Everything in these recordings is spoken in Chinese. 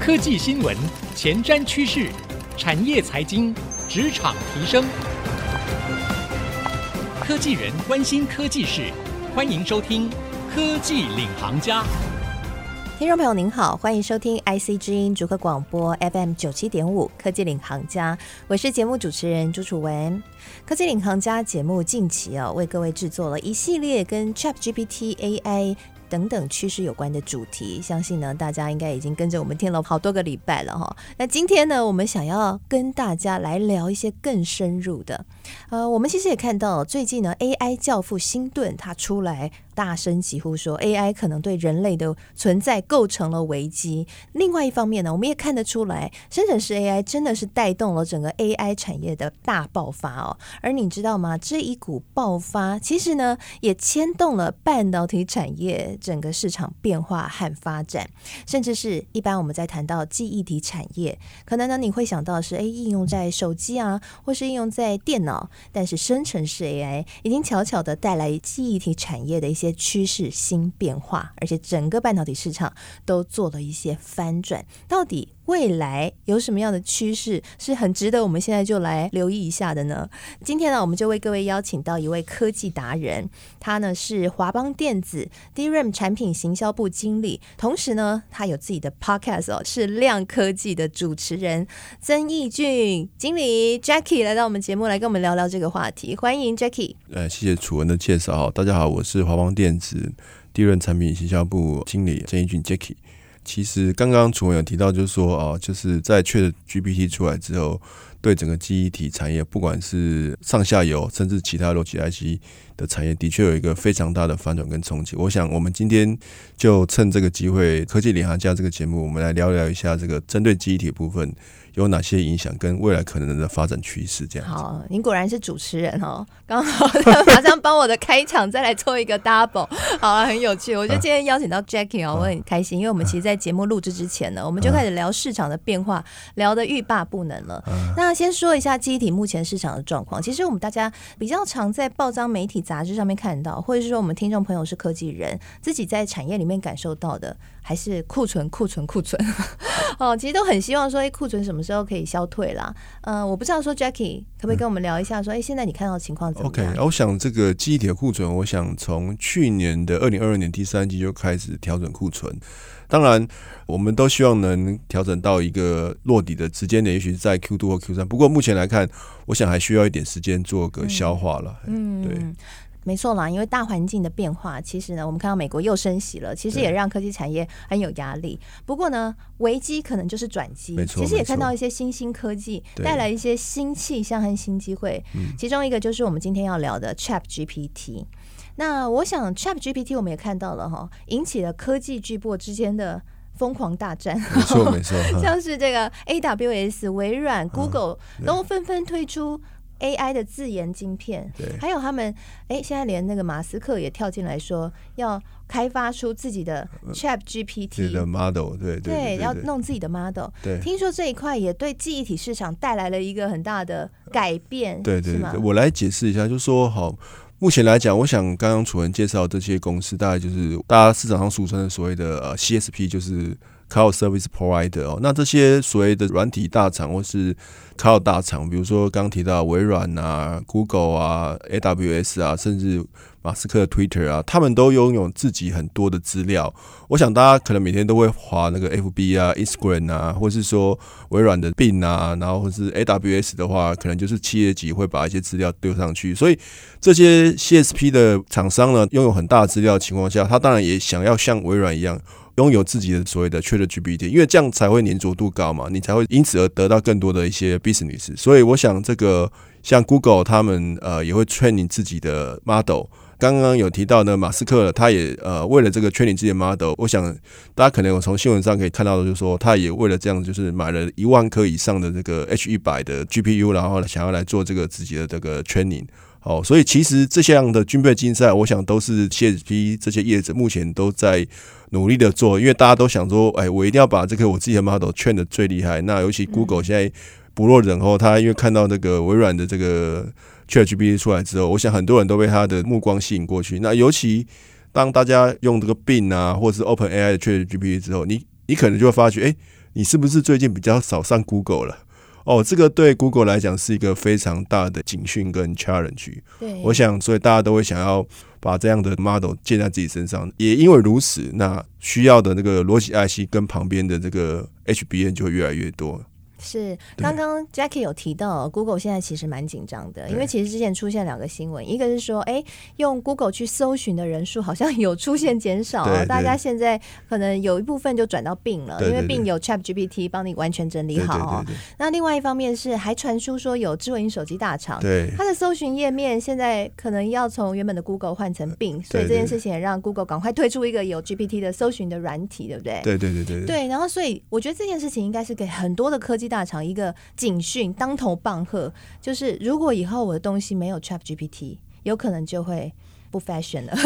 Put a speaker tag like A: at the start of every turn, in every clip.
A: 科技新闻、前瞻趋势、产业财经、职场提升，科技人关心科技事，欢迎收听《科技领航家》。
B: 听众朋友您好，欢迎收听 IC 之音竹科广播 FM 九七点五《科技领航家》，我是节目主持人朱楚文。《科技领航家》节目近期啊，为各位制作了一系列跟 ChatGPT AI。等等趋势有关的主题，相信呢大家应该已经跟着我们听了好多个礼拜了哈。那今天呢，我们想要跟大家来聊一些更深入的。呃，我们其实也看到最近呢，AI 教父辛顿他出来。大声疾呼说，AI 可能对人类的存在构成了危机。另外一方面呢，我们也看得出来，生成式 AI 真的是带动了整个 AI 产业的大爆发哦。而你知道吗？这一股爆发其实呢，也牵动了半导体产业整个市场变化和发展，甚至是一般我们在谈到记忆体产业，可能呢你会想到是诶，应用在手机啊，或是应用在电脑，但是生成式 AI 已经悄悄的带来记忆体产业的一些。趋势新变化，而且整个半导体市场都做了一些翻转，到底未来有什么样的趋势是很值得我们现在就来留意一下的呢？今天呢，我们就为各位邀请到一位科技达人，他呢是华邦电子 DRAM 产品行销部经理，同时呢，他有自己的 podcast 哦，是亮科技的主持人曾义俊经理 Jackie 来到我们节目来跟我们聊聊这个话题，欢迎 Jackie。
C: 呃，谢谢楚文的介绍，大家好，我是华邦电子 DRAM 产品行销部经理曾义俊 Jackie。其实刚刚楚文有提到，就是说啊，就是在确 GPT 出来之后，对整个记忆体产业，不管是上下游，甚至其他逻辑 IC 的产业，的确有一个非常大的反转跟冲击。我想，我们今天就趁这个机会，《科技领航家》这个节目，我们来聊聊一下这个针对记忆体部分。有哪些影响跟未来可能的发展趋势？这样
B: 好，您果然是主持人哦，刚好马上帮我的开场再来做一个 double，好了，很有趣。我觉得今天邀请到 Jackie 哦，我很开心，因为我们其实，在节目录制之前呢，我们就开始聊市场的变化，聊得欲罢不能了。那先说一下记忆体目前市场的状况。其实我们大家比较常在报章、媒体、杂志上面看到，或者是说我们听众朋友是科技人，自己在产业里面感受到的。还是库存，库存，库存 哦，其实都很希望说，哎，库存什么时候可以消退啦？嗯、呃，我不知道说，Jackie 可不可以跟我们聊一下，说，哎，现在你看到的情况怎么样？OK，
C: 我想这个记忆体的库存，我想从去年的二零二二年第三季就开始调整库存。当然，我们都希望能调整到一个落底的时间点，也许是在 Q2 或 Q 三。不过目前来看，我想还需要一点时间做个消化了。嗯，对。
B: 没错啦，因为大环境的变化，其实呢，我们看到美国又升息了，其实也让科技产业很有压力。不过呢，危机可能就是转机。其实也看到一些新兴科技带来一些新气象和新机会。其中一个就是我们今天要聊的 ChatGPT。那我想 ChatGPT 我们也看到了哈，引起了科技巨擘之间的疯狂大战。
C: 没错没错，
B: 像是这个 AWS、微软、Google 都纷纷推出。AI 的自研晶片，对，还有他们，哎，现在连那个马斯克也跳进来说，要开发出自己的 ChatGPT
C: 的 model，对对，
B: 对，要弄自己的 model。对，听说这一块也对记忆体市场带来了一个很大的改变。
C: 对对对，我来解释一下，就是说，好，目前来讲，我想刚刚楚文介绍这些公司，大概就是大家市场上俗称的所谓的呃 CSP，就是。Cloud Service Provider 哦，那这些所谓的软体大厂或是 Cloud 大厂，比如说刚提到微软啊、Google 啊、AWS 啊，甚至马斯克的 Twitter 啊，他们都拥有自己很多的资料。我想大家可能每天都会划那个 FB 啊、Instagram 啊，或是说微软的 Bing 啊，然后或是 AWS 的话，可能就是企业级会把一些资料丢上去。所以这些 CSP 的厂商呢，拥有很大的资料的情况下，他当然也想要像微软一样。拥有自己的所谓的 ChatGPT，因为这样才会粘着度高嘛，你才会因此而得到更多的一些 business。所以我想，这个像 Google 他们呃也会 train 你自己的 model。刚刚有提到呢，马斯克他也呃为了这个 train 自己的 model，我想大家可能有从新闻上可以看到的，就是说他也为了这样，就是买了一万颗以上的这个 H 一百的 GPU，然后想要来做这个自己的这个 training。哦，所以其实这项的军备竞赛，我想都是 CSP 这些业者目前都在努力的做，因为大家都想说，哎，我一定要把这个我自己的 model train 的最厉害。那尤其 Google 现在不落人后，他因为看到那个微软的这个 ChatGPT 出来之后，我想很多人都被他的目光吸引过去。那尤其当大家用这个 Bing 啊，或者是 OpenAI 的 ChatGPT 之后，你你可能就会发觉，哎。你是不是最近比较少上 Google 了？哦，这个对 Google 来讲是一个非常大的警讯跟 challenge。
B: 对，
C: 我想，所以大家都会想要把这样的 model 建在自己身上。也因为如此，那需要的那个逻辑 IC 跟旁边的这个 HBN 就会越来越多。
B: 是，刚刚 Jackie 有提到，Google 现在其实蛮紧张的，因为其实之前出现两个新闻，一个是说，哎，用 Google 去搜寻的人数好像有出现减少，大家现在可能有一部分就转到 Bing 了，因为 Bing 有 ChatGPT 帮你完全整理好。哦。那另外一方面是还传出说有智慧型手机大厂，
C: 对。
B: 它的搜寻页面现在可能要从原本的 Google 换成 Bing，所以这件事情也让 Google 赶快推出一个有 GPT 的搜寻的软体，对不对？
C: 对对对对。
B: 对，然后所以我觉得这件事情应该是给很多的科技大厂一个。警讯，当头棒喝，就是如果以后我的东西没有 ChatGPT，有可能就会不 fashion 了，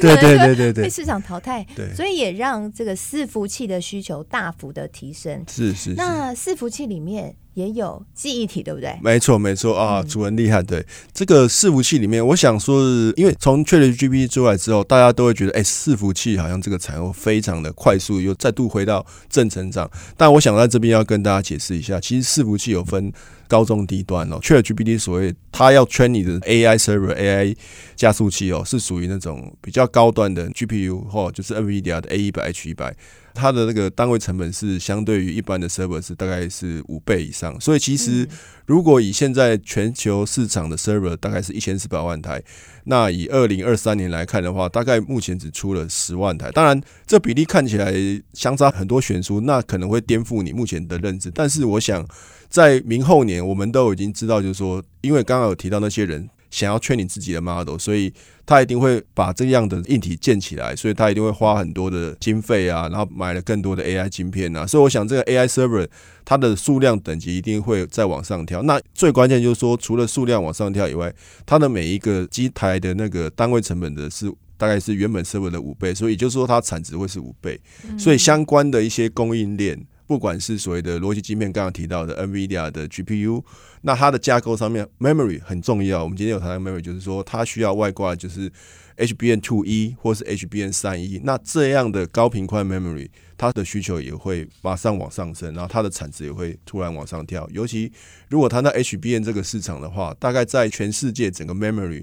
C: 对对对对对，
B: 被市场淘汰。对，所以也让这个伺服器的需求大幅的提升。
C: 是是，是，
B: 那伺服器里面。也有记忆体，对不对？
C: 没错，没错啊，主人厉害。对这个伺服器里面，我想说是，因为从 ChatGPT 出来之后，大家都会觉得，哎，伺服器好像这个产业非常的快速，又再度回到正成长。但我想在这边要跟大家解释一下，其实伺服器有分高中低端哦。ChatGPT 所谓它要圈你的 AI server、AI 加速器哦，是属于那种比较高端的 GPU 或就是 NVIDIA 的 A 一百 H 一百。它的那个单位成本是相对于一般的 server 是大概是五倍以上，所以其实如果以现在全球市场的 server 大概是一千四百万台，那以二零二三年来看的话，大概目前只出了十万台。当然，这比例看起来相差很多悬殊，那可能会颠覆你目前的认知。但是我想，在明后年，我们都已经知道，就是说，因为刚刚有提到那些人。想要 train 你自己的 model，所以他一定会把这样的硬体建起来，所以他一定会花很多的经费啊，然后买了更多的 AI 晶片啊，所以我想这个 AI server 它的数量等级一定会再往上跳。那最关键就是说，除了数量往上跳以外，它的每一个机台的那个单位成本的是大概是原本 server 的五倍，所以也就是说它产值会是五倍，所以相关的一些供应链。不管是所谓的逻辑晶片，刚刚提到的 NVIDIA 的 GPU，那它的架构上面 memory 很重要。我们今天有谈到 memory，就是说它需要外挂，就是 HBM2E 或是 HBM3E。那这样的高频宽 memory，它的需求也会马上往上升，然后它的产值也会突然往上跳。尤其如果谈到 HBM 这个市场的话，大概在全世界整个 memory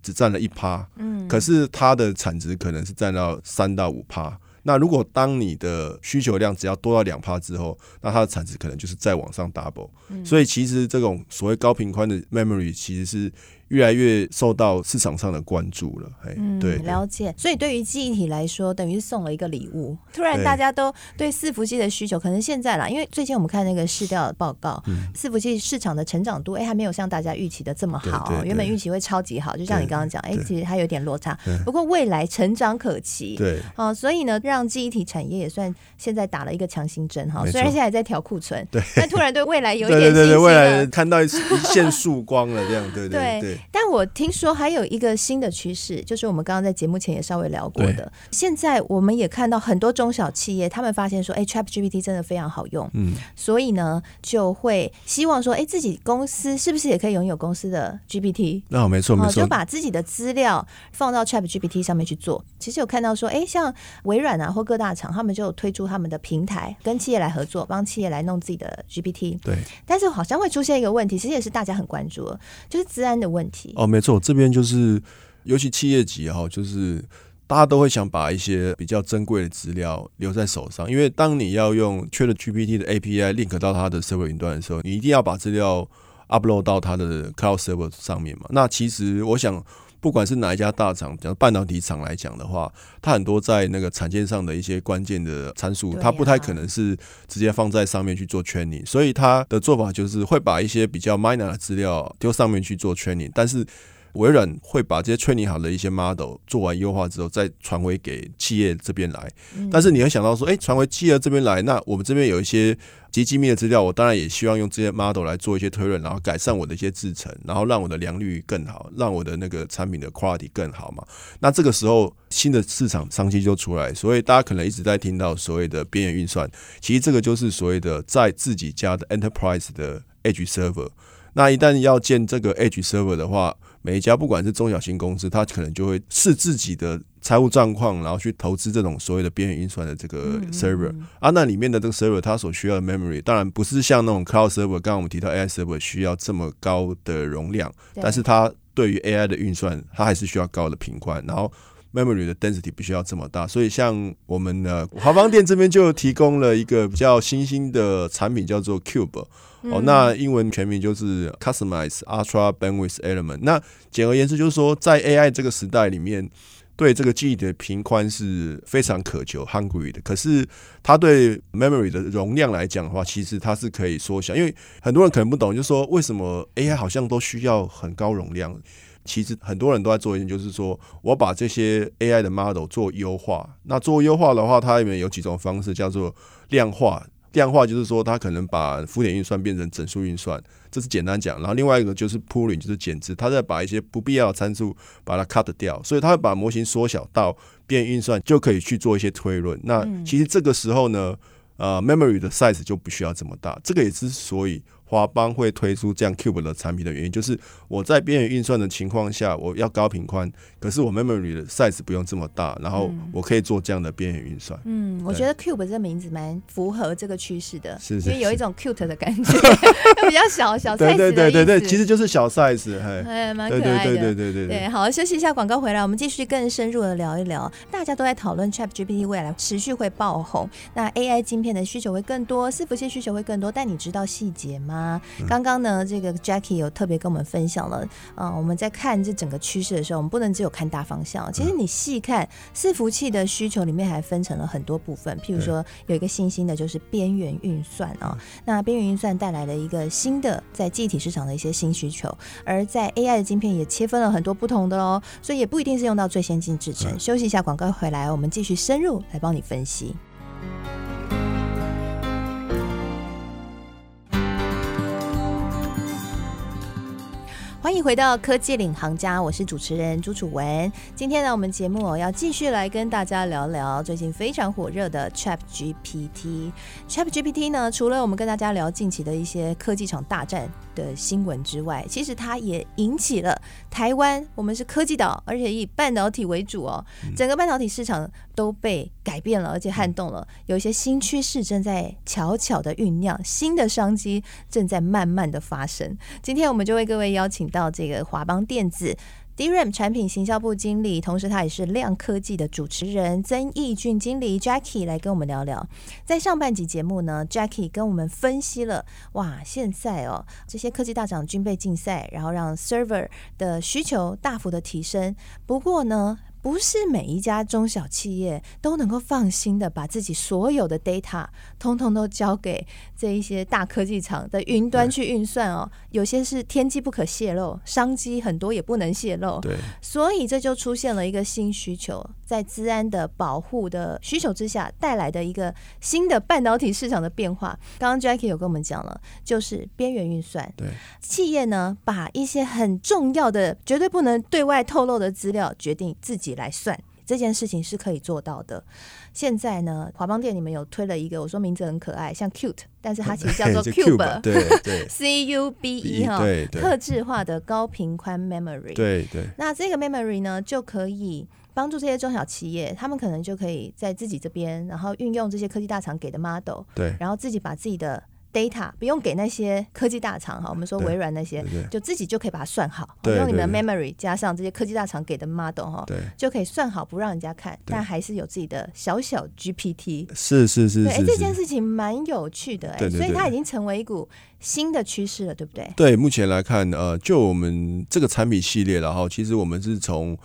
C: 只占了一趴，嗯，可是它的产值可能是占到三到五趴。那如果当你的需求量只要多到两趴之后，那它的产值可能就是再往上 double。所以其实这种所谓高频宽的 memory 其实是。越来越受到市场上的关注了，哎，对，
B: 了解。所以对于记忆体来说，等于是送了一个礼物。突然大家都对伺服器的需求，可能现在啦，因为最近我们看那个市调报告，伺服器市场的成长度，哎，还没有像大家预期的这么好。原本预期会超级好，就像你刚刚讲，哎，其实还有点落差。不过未来成长可期，对，啊，所以呢，让记忆体产业也算现在打了一个强心针哈。虽然现在在调库存，对，但突然对未来有一点信心，
C: 未来看到一线 曙光了，这样，对对对。
B: 但我听说还有一个新的趋势，就是我们刚刚在节目前也稍微聊过的。现在我们也看到很多中小企业，他们发现说，哎，ChatGPT 真的非常好用，嗯，所以呢，就会希望说，哎，自己公司是不是也可以拥有公司的 GPT？
C: 那没错没错，
B: 就把自己的资料放到 ChatGPT 上面去做。其实有看到说，哎，像微软啊或各大厂，他们就有推出他们的平台，跟企业来合作，帮企业来弄自己的 GPT。
C: 对，
B: 但是好像会出现一个问题，其实也是大家很关注的，就是资安的问题。
C: 哦，没错，这边就是，尤其企业级哈，就是大家都会想把一些比较珍贵的资料留在手上，因为当你要用 ChatGPT 的 API link 到它的 server 云端的时候，你一定要把资料 upload 到它的 cloud server 上面嘛。那其实我想，不管是哪一家大厂，讲半导体厂来讲的话，它很多在那个产线上的一些关键的参数，它不太可能是直接放在上面去做 training，所以它的做法就是会把一些比较 minor 的资料丢上面去做 training，但是。微软会把这些 training 好的一些 model 做完优化之后，再传回给企业这边来。但是你会想到说，哎，传回企业这边来，那我们这边有一些极机密的资料，我当然也希望用这些 model 来做一些推论，然后改善我的一些制成，然后让我的良率更好，让我的那个产品的 quality 更好嘛。那这个时候新的市场商机就出来，所以大家可能一直在听到所谓的边缘运算，其实这个就是所谓的在自己家的 enterprise 的 edge server。那一旦要建这个 Edge Server 的话，每一家不管是中小型公司，它可能就会视自己的财务状况，然后去投资这种所谓的边缘运算的这个 server。啊，那里面的这个 server 它所需要的 memory，当然不是像那种 cloud server，刚刚我们提到 AI server 需要这么高的容量，但是它对于 AI 的运算，它还是需要高的频宽，然后 memory 的 density 不需要这么大。所以像我们的华邦店这边就提供了一个比较新兴的产品，叫做 Cube。哦，那英文全名就是 Customize Ultra Bandwidth Element。那简而言之，就是说，在 AI 这个时代里面，对这个记忆的频宽是非常渴求 hungry 的。可是，它对 memory 的容量来讲的话，其实它是可以缩小。因为很多人可能不懂，就是说，为什么 AI 好像都需要很高容量？其实很多人都在做一件，就是说我把这些 AI 的 model 做优化。那做优化的话，它里面有几种方式，叫做量化。量化就是说，它可能把浮点运算变成整数运算，这是简单讲。然后另外一个就是 pooling，就是减值，它再把一些不必要的参数把它 cut 掉，所以它会把模型缩小到变运算就可以去做一些推论。那其实这个时候呢，呃，memory 的 size 就不需要这么大。这个也之所以。华邦会推出这样 Cube 的产品的原因，就是我在边缘运算的情况下，我要高频宽，可是我 memory 的 size 不用这么大，然后我可以做这样的边缘运算。
B: 嗯，我觉得 Cube 这个名字蛮符合这个趋势的，
C: 是，
B: 因为有一种 cute 的感觉，比较小小 size
C: 对对对对，其实就是小 size，
B: 哎，蛮可爱的。对对对对对对，对。好，休息一下，广告回来，我们继续更深入的聊一聊。大家都在讨论 ChatGPT 未来持续会爆红，那 AI 晶片的需求会更多，伺服器需求会更多，但你知道细节吗？刚刚。呢，这个 Jackie 有特别跟我们分享了啊、呃，我们在看这整个趋势的时候，我们不能只有看大方向。其实你细看伺服器的需求里面，还分成了很多部分。譬如说，有一个新兴的，就是边缘运算啊。那边缘运算带来了一个新的在记忆体市场的一些新需求，而在 AI 的晶片也切分了很多不同的哦，所以也不一定是用到最先进制程。休息一下，广告回来，我们继续深入来帮你分析。欢迎回到科技领航家，我是主持人朱楚文。今天呢，我们节目要继续来跟大家聊聊最近非常火热的 ChatGPT。ChatGPT 呢，除了我们跟大家聊近期的一些科技场大战的新闻之外，其实它也引起了台湾，我们是科技岛，而且以半导体为主哦，整个半导体市场都被改变了，而且撼动了，有一些新趋势正在悄悄的酝酿，新的商机正在慢慢的发生。今天我们就为各位邀请到这个华邦电子 DRAM 产品行销部经理，同时他也是亮科技的主持人曾义俊经理 Jackie 来跟我们聊聊。在上半集节目呢，Jackie 跟我们分析了，哇，现在哦这些科技大厂军备竞赛，然后让 server 的需求大幅的提升。不过呢，不是每一家中小企业都能够放心的把自己所有的 data 通通都交给这一些大科技厂的云端去运算哦，有些是天机不可泄露，商机很多也不能泄露。对，所以这就出现了一个新需求，在治安的保护的需求之下，带来的一个新的半导体市场的变化。刚刚 Jackie 有跟我们讲了，就是边缘运算。对，企业呢把一些很重要的、绝对不能对外透露的资料，决定自己。来算这件事情是可以做到的。现在呢，华邦店你们有推了一个，我说名字很可爱，像 Cute，但是它其实叫做 Cube，对对，C U B E 哈，特制化的高频宽 Memory，对对。那这个 Memory 呢，就可以帮助这些中小企业，他们可能就可以在自己这边，然后运用这些科技大厂给的 model，对，然后自己把自己的。data 不用给那些科技大厂哈，我们说微软那些，就自己就可以把它算好，用你们的 memory 加上这些科技大厂给的 model 哈，就可以算好，不让人家看，但还是有自己的小小 GPT。是是是，哎，这件事情蛮有趣的哎，所以它已经成为一股新的趋势了，对不对？对，目前来看，呃，就我们这个产品系列，然后其实我们是从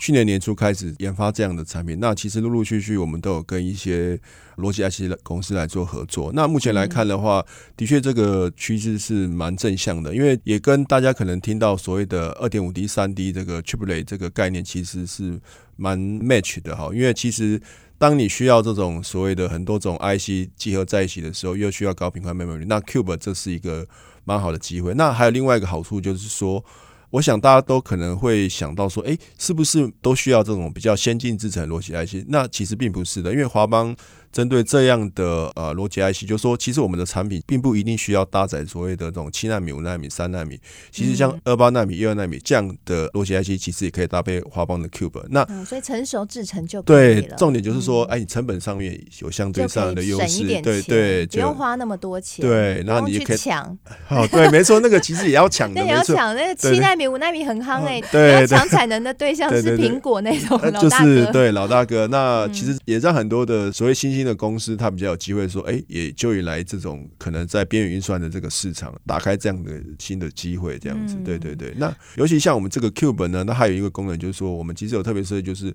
B: 去年年初开始研发这样的产品，那其实陆陆续续我们都有跟一些逻辑 IC 公司来做合作。那目前来看的话，的确这个趋势是蛮正向的，因为也跟大家可能听到所谓的二点五 D、三 D 这个 Triplet 这个概念其实是蛮 match 的哈。因为其实当你需要这种所谓的很多种 IC 集合在一起的时候，又需要高频宽 memory，那 Cube 这是一个蛮好的机会。那还有另外一个好处就是说。我想大家都可能会想到说，哎，是不是都需要这种比较先进制程逻辑 IC？那其实并不是的，因为华邦
C: 针对这样的呃逻辑 IC，就是说其实我们的产品并不一定需要搭载所谓的这种七纳米、五纳米、三纳米，其实像二八纳米、一二纳米这样的逻辑 IC，其实也可以搭配华邦的 Cube。那、
B: 嗯、所以成熟制成就可以了
C: 对，重点就是说，哎，你成本上面有相对上的优势，对对，
B: 不用花那么多钱，
C: 对，然后你就可以
B: 抢。
C: 哦，对，没错，那个其实也要抢的，
B: 那也要抢。那个七纳米、五纳米很夯哎，
C: 对，
B: 要抢产能的对象是苹果那种老大哥，
C: 就是对老大哥。那其实也让很多的所谓新兴的公司，它比较有机会说，哎，也就以来这种可能在边缘运算的这个市场，打开这样的新的机会，这样子，对对对。那尤其像我们这个 Cube 呢，那还有一个功能就是说，我们其实有特别设计，就是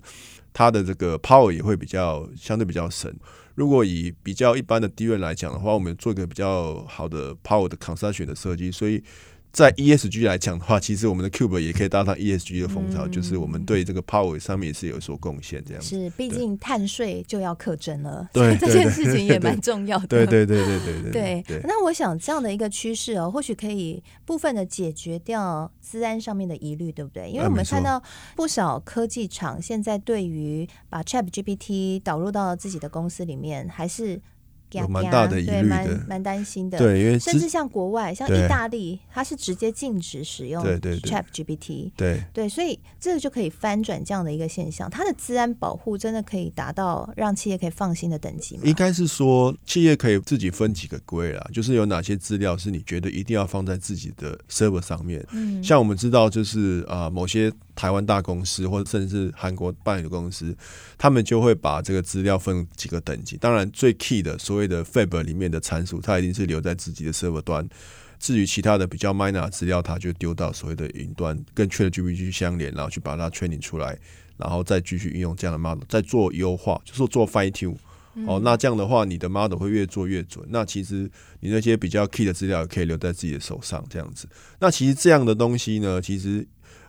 C: 它的这个 Power 也会比较相对比较省。如果以比较一般的 DRAM 来讲的话，我们做一个比较好的 Power 的 Consumption 的设计，所以。在 ESG 来讲的话，其实我们的 Cube 也可以搭上 ESG 的风潮，嗯、就是我们对这个 Power 上面也是有所贡献。这样
B: 是，毕竟碳税就要课征了，
C: 对
B: 这件事情也蛮重要的。
C: 对对对对对对，
B: 对，对。那我想这样的一个趋势哦，或许可以部分的解决掉资安上面的疑虑，对不对？因为我们看到不少科技厂现在对于把 ChatGPT 导入到自己的公司里面，还是。
C: 有蛮大的疑虑的，
B: 蛮蛮担心的。
C: 对，因为
B: 甚至像国外，像意大利，它是直接禁止使用 ChatGPT。
C: 对
B: 对，所以这个就可以翻转这样的一个现象。它的资安保护真的可以达到让企业可以放心的等级吗？
C: 应该是说，企业可以自己分几个归啦，就是有哪些资料是你觉得一定要放在自己的 server 上面。嗯，像我们知道，就是啊、呃，某些。台湾大公司或者甚至是韩国办理的公司，他们就会把这个资料分几个等级。当然，最 key 的所谓的 Fab 里面的参数，它一定是留在自己的 server 端。至于其他的比较 minor 资料，它就丢到所谓的云端，跟 ChatGPT 相连，然后去把它 training 出来，然后再继续运用这样的 model，再做优化，就是做 fine tune。哦，那这样的话，你的 model 会越做越准。那其实你那些比较 key 的资料也可以留在自己的手上，这样子。那其实这样的东西呢，其实。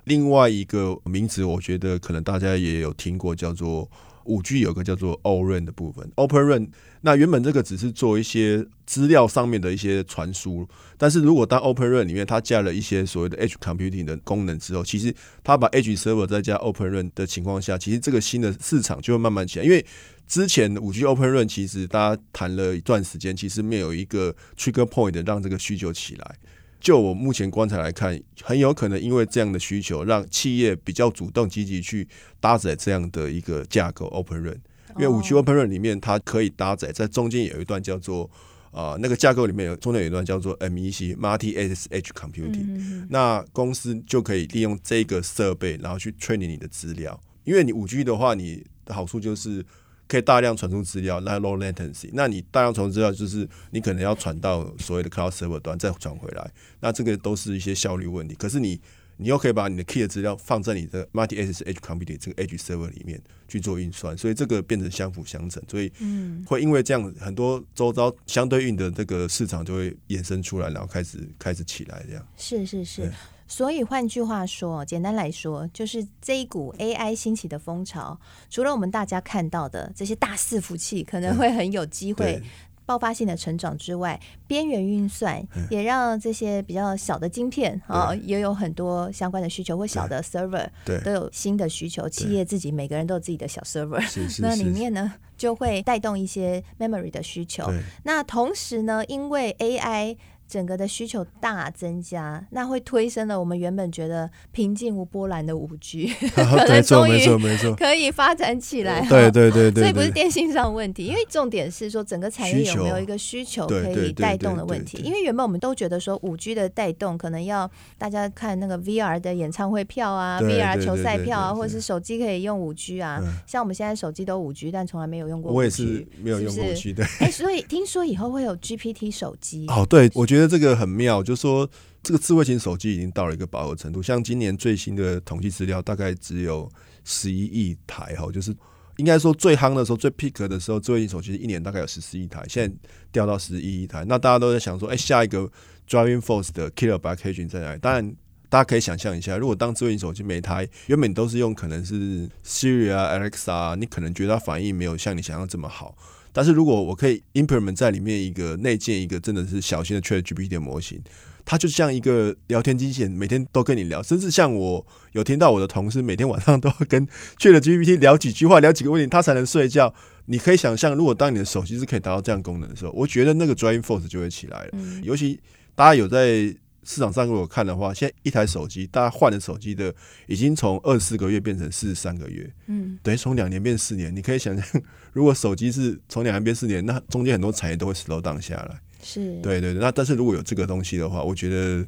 C: 另外一个名词，我觉得可能大家也有听过，叫做五 G 有个叫做 o r e n 的部分，Open RAN。那原本这个只是做一些资料上面的一些传输，但是如果当 Open RAN 里面它加了一些所谓的 Edge Computing 的功能之后，其实它把 Edge Server 再加 Open RAN 的情况下，其实这个新的市场就会慢慢起来。因为之前五 G Open Run 其实大家谈了一段时间，其实没有一个 Trigger Point 让这个需求起来。就我目前观察来看，很有可能因为这样的需求，让企业比较主动积极去搭载这样的一个架构 Open RAN。因为五 G Open RAN 里面它可以搭载在中间有一段叫做啊、呃、那个架构里面有中间有一段叫做 MEC Multi Access Edge Computing，嗯哼哼。那公司就可以利用这个设备，然后去 training 你的资料。因为你五 G 的话，你的好处就是。可以大量传输资料，那 low latency。那你大量传输资料，就是你可能要传到所谓的 cloud server 端再传回来，那这个都是一些效率问题。可是你，你又可以把你的 key 的资料放在你的 multi access edge computing 这个 edge server 里面去做运算，所以这个变成相辅相成。所以，嗯，会因为这样，很多周遭相对应的这个市场就会衍生出来，然后开始开始起来这样。
B: 是是是。所以换句话说，简单来说，就是这一股 AI 兴起的风潮，除了我们大家看到的这些大伺服器可能会很有机会爆发性的成长之外，边缘运算也让这些比较小的晶片啊，也有很多相关的需求，或小的 server 都有新的需求。企业自己每个人都有自己的小 server，那里面呢就会带动一些 memory 的需求。那同时呢，因为 AI 整个的需求大增加，那会推升了我们原本觉得平静无波澜的五 G，可能终于 可以发展起来。
C: 对对对对，
B: 所以不是电信上的问题，因为重点是说整个产业有没有一个需求可以带动的问题。因为原本我们都觉得说五 G 的带动可能要大家看那个 VR 的演唱会票啊，VR 球赛票啊，或者是手机可以用五 G 啊。像我们现在手机都五 G，但从来没有用过。
C: 我也是没有用过五 G 的。
B: 哎，所以听说以后会有 GPT 手机。
C: 哦，对，我觉得。觉得这个很妙，就是说这个智慧型手机已经到了一个饱和程度。像今年最新的统计资料，大概只有十一亿台哈，就是应该说最夯的时候、最 peak 的时候，智慧型手机一年大概有十四亿台，现在掉到十一亿台。那大家都在想说，哎，下一个 driving force 的 killer application 在哪里？当然，大家可以想象一下，如果当智慧型手机每台原本都是用可能是 Siri 啊、Alexa 啊，你可能觉得它反应没有像你想象这么好。但是如果我可以 implement 在里面一个内建一个真的是小型的 ChatGPT 的模型，它就像一个聊天机器人，每天都跟你聊，甚至像我有听到我的同事每天晚上都要跟 ChatGPT 聊几句话，聊几个问题，他才能睡觉。你可以想象，如果当你的手机是可以达到这样功能的时候，我觉得那个 driving force 就会起来了。嗯、尤其大家有在市场上如果看的话，现在一台手机，大家换的手机的已经从二十四个月变成四十三个月，嗯，等于从两年变四年。你可以想象，如果手机是从两年变四年，那中间很多产业都会 slow down 下来。是，对对对。那但是如果有这个东西的话，我觉得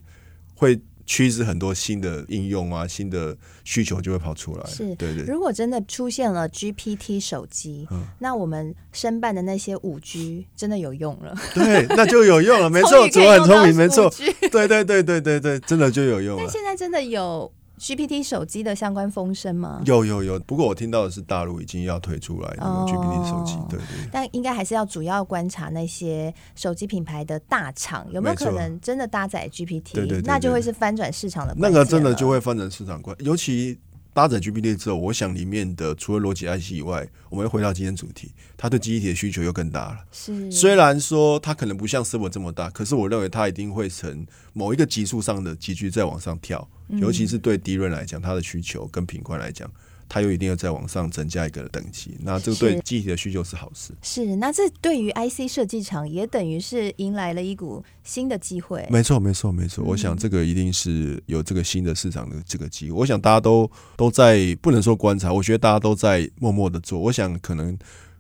C: 会。趋势很多新的应用啊，新的需求就会跑出来。
B: 是，
C: 对对。
B: 如果真的出现了 GPT 手机，嗯，那我们申办的那些五 G 真的有用了。对，
C: 那就有用了，没错，主很聪明，没错。对对对对对对，真的就有用了。
B: 但现在真的有。GPT 手机的相关风声吗？
C: 有有有，不过我听到的是大陆已经要推出来那个 GPT 手机，哦、对，对对。
B: 但应该还是要主要观察那些手机品牌的大厂有没有可能真的搭载 GPT，对对，对，对，那就会是翻转市场的。
C: 那个真的就会翻转市场关，尤其搭载 GPT 之后，我想里面的除了逻辑 IC 以外，我们又回到今天主题，它对记忆体的需求又更大了。是，虽然说它可能不像 Server 这么大，可是我认为它一定会从某一个级数上的急剧再往上跳。尤其是对 DRAM 来讲，它的需求跟品冠来讲，它又一定要再往上增加一个等级。那这个对机体的需求是好事。
B: 是，是，那这对于 IC 设计厂也等于是迎来了一股新的机会。
C: 没错，没错，没错。我想这个一定是有这个新的市场的这个机会。我想大家都都在不能说观察，我觉得大家都在默默的做。我想可能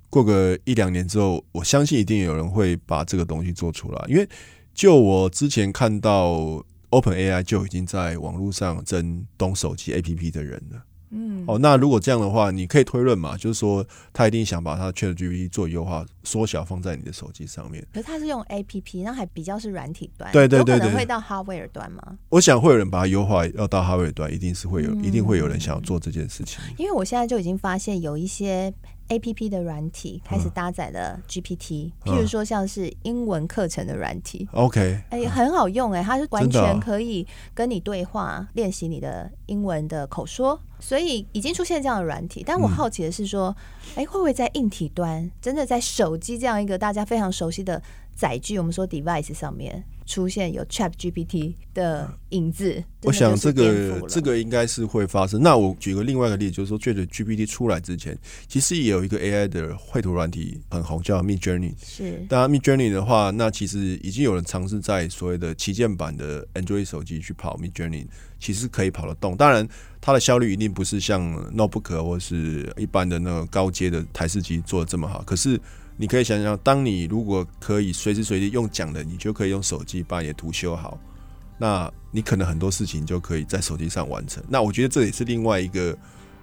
C: 过个一两年之后，我相信一定有人会把这个东西做出来。因为就我之前看到。OpenAI 就已经在网络上争懂手机 APP 的人了。嗯，哦，那如果这样的话，你可以推论嘛，就是说他一定想把他 ChatGPT 做优化、缩小放在你的手机上面。
B: 可是他是用 APP，那还比较是软体端，
C: 对对对，
B: 对，可能会到 Hardware 端吗？
C: 我想会有人把它优化，要到 Hardware 端，一定是会有，嗯、一定会有人想要做这件事情。
B: 因为我现在就已经发现有一些。A P P 的软体开始搭载了 G P T，嗯、譬如说像是英文课程的软体
C: ，OK，
B: 哎、欸，很好用哎、欸，它是完全可以跟你对话，练习你的英文的口说，所以已经出现这样的软体。但我好奇的是说，哎、嗯欸，会不会在硬体端，真的在手机这样一个大家非常熟悉的载具，我们说 device 上面？出现有 Chat GPT 的影子，
C: 我想这个这个应该是会发生。那我举个另外一个例子，就是说，Chat GPT 出来之前，其实也有一个 AI 的绘图软体很红，叫 Midjourney。是，当然 Midjourney 的话，那其实已经有人尝试在所谓的旗舰版的 Android 手机去跑 Midjourney，其实可以跑得动。当然，它的效率一定不是像 Notebook 或是一般的那个高阶的台式机做的这么好。可是你可以想想，当你如果可以随时随地用讲的，你就可以用手机把你的图修好，那你可能很多事情就可以在手机上完成。那我觉得这也是另外一个。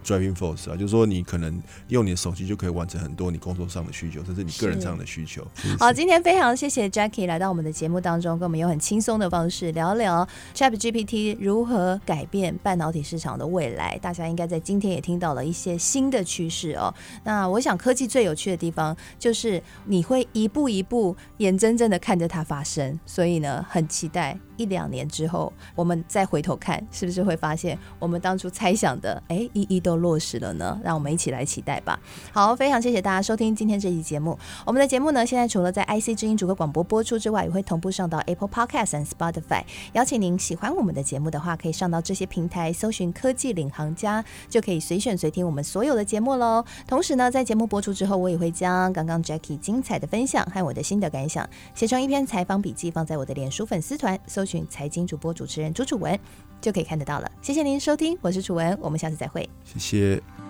C: Driving force 啊，就是说你可能用你的手机就可以完成很多你工作上的需求，甚至你个人上的需求。
B: 好，今天非常谢谢 Jackie 来到我们的节目当中，跟我们用很轻松的方式聊聊 ChatGPT 如何改变半导体市场的未来。大家应该在今天也听到了一些新的趋势哦。那我想科技最有趣的地方就是你会一步一步眼睁睁的看着它发生，所以呢，很期待一两年之后我们再回头看，是不是会发现我们当初猜想的，哎，一一都。落实了呢，让我们一起来期待吧。好，非常谢谢大家收听今天这期节目。我们的节目呢，现在除了在 IC 之音主客广播播出之外，也会同步上到 Apple Podcast 和 Spotify。邀请您喜欢我们的节目的话，可以上到这些平台搜寻“科技领航家”，就可以随选随听我们所有的节目喽。同时呢，在节目播出之后，我也会将刚刚 Jackie 精彩的分享和我的心得感想写成一篇采访笔记，放在我的脸书粉丝团，搜寻“财经主播主持人朱楚文”。就可以看得到了。谢谢您收听，我是楚文，我们下次再会。
C: 谢谢。